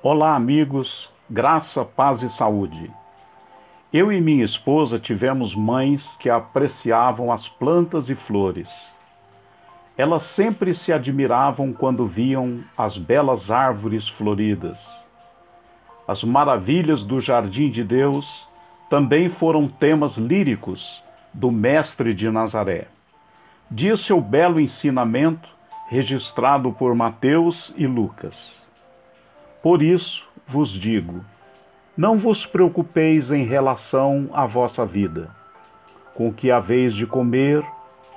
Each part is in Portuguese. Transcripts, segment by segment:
Olá, amigos, graça, paz e saúde. Eu e minha esposa tivemos mães que apreciavam as plantas e flores. Elas sempre se admiravam quando viam as belas árvores floridas. As maravilhas do jardim de Deus também foram temas líricos do Mestre de Nazaré. Diz seu belo ensinamento, registrado por Mateus e Lucas. Por isso vos digo: não vos preocupeis em relação à vossa vida, com o que haveis de comer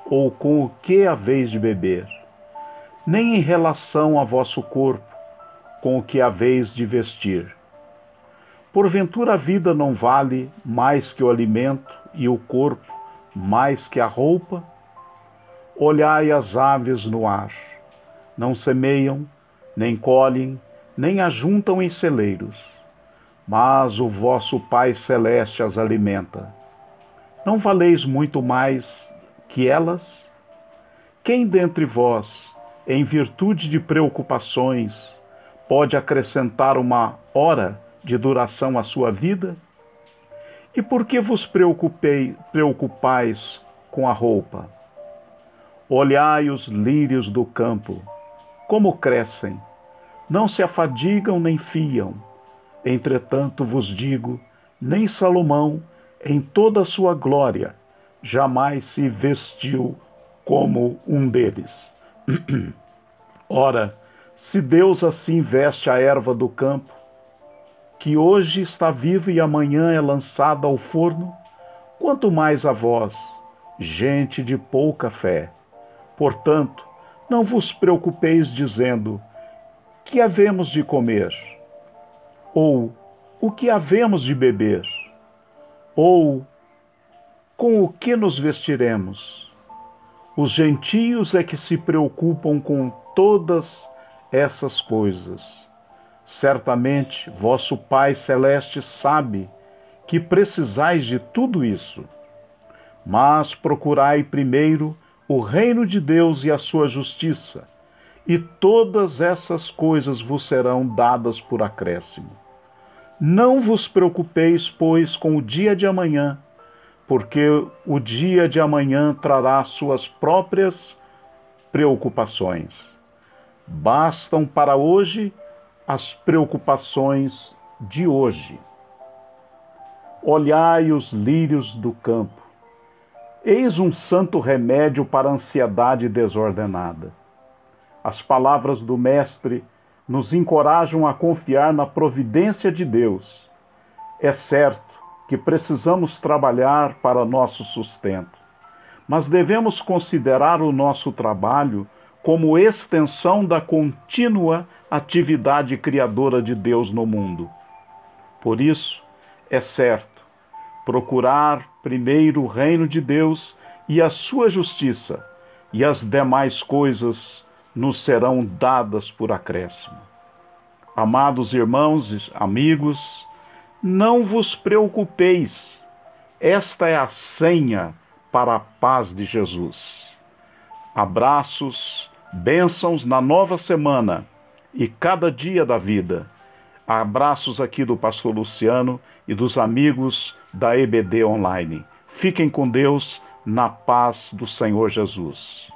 ou com o que haveis de beber, nem em relação a vosso corpo, com o que haveis de vestir. Porventura a vida não vale mais que o alimento e o corpo mais que a roupa? Olhai as aves no ar, não semeiam, nem colhem, nem ajuntam em celeiros, mas o vosso Pai Celeste as alimenta. Não valeis muito mais que elas? Quem dentre vós, em virtude de preocupações, pode acrescentar uma hora de duração à sua vida? E por que vos preocupei, preocupais com a roupa? Olhai os lírios do campo, como crescem não se afadigam nem fiam. Entretanto vos digo, nem Salomão, em toda a sua glória, jamais se vestiu como um deles. Ora, se Deus assim veste a erva do campo, que hoje está viva e amanhã é lançada ao forno, quanto mais a vós, gente de pouca fé. Portanto, não vos preocupeis dizendo: que havemos de comer? Ou o que havemos de beber? Ou com o que nos vestiremos? Os gentios é que se preocupam com todas essas coisas. Certamente vosso Pai Celeste sabe que precisais de tudo isso. Mas procurai primeiro o reino de Deus e a sua justiça e todas essas coisas vos serão dadas por acréscimo. Não vos preocupeis, pois, com o dia de amanhã, porque o dia de amanhã trará suas próprias preocupações. Bastam para hoje as preocupações de hoje. Olhai os lírios do campo. Eis um santo remédio para a ansiedade desordenada as palavras do Mestre nos encorajam a confiar na providência de Deus. É certo que precisamos trabalhar para nosso sustento, mas devemos considerar o nosso trabalho como extensão da contínua atividade criadora de Deus no mundo. Por isso, é certo procurar primeiro o reino de Deus e a sua justiça, e as demais coisas nos serão dadas por acréscimo. Amados irmãos amigos, não vos preocupeis, esta é a senha para a paz de Jesus. Abraços, bênçãos na nova semana e cada dia da vida. Abraços aqui do Pastor Luciano e dos amigos da EBD Online. Fiquem com Deus na paz do Senhor Jesus.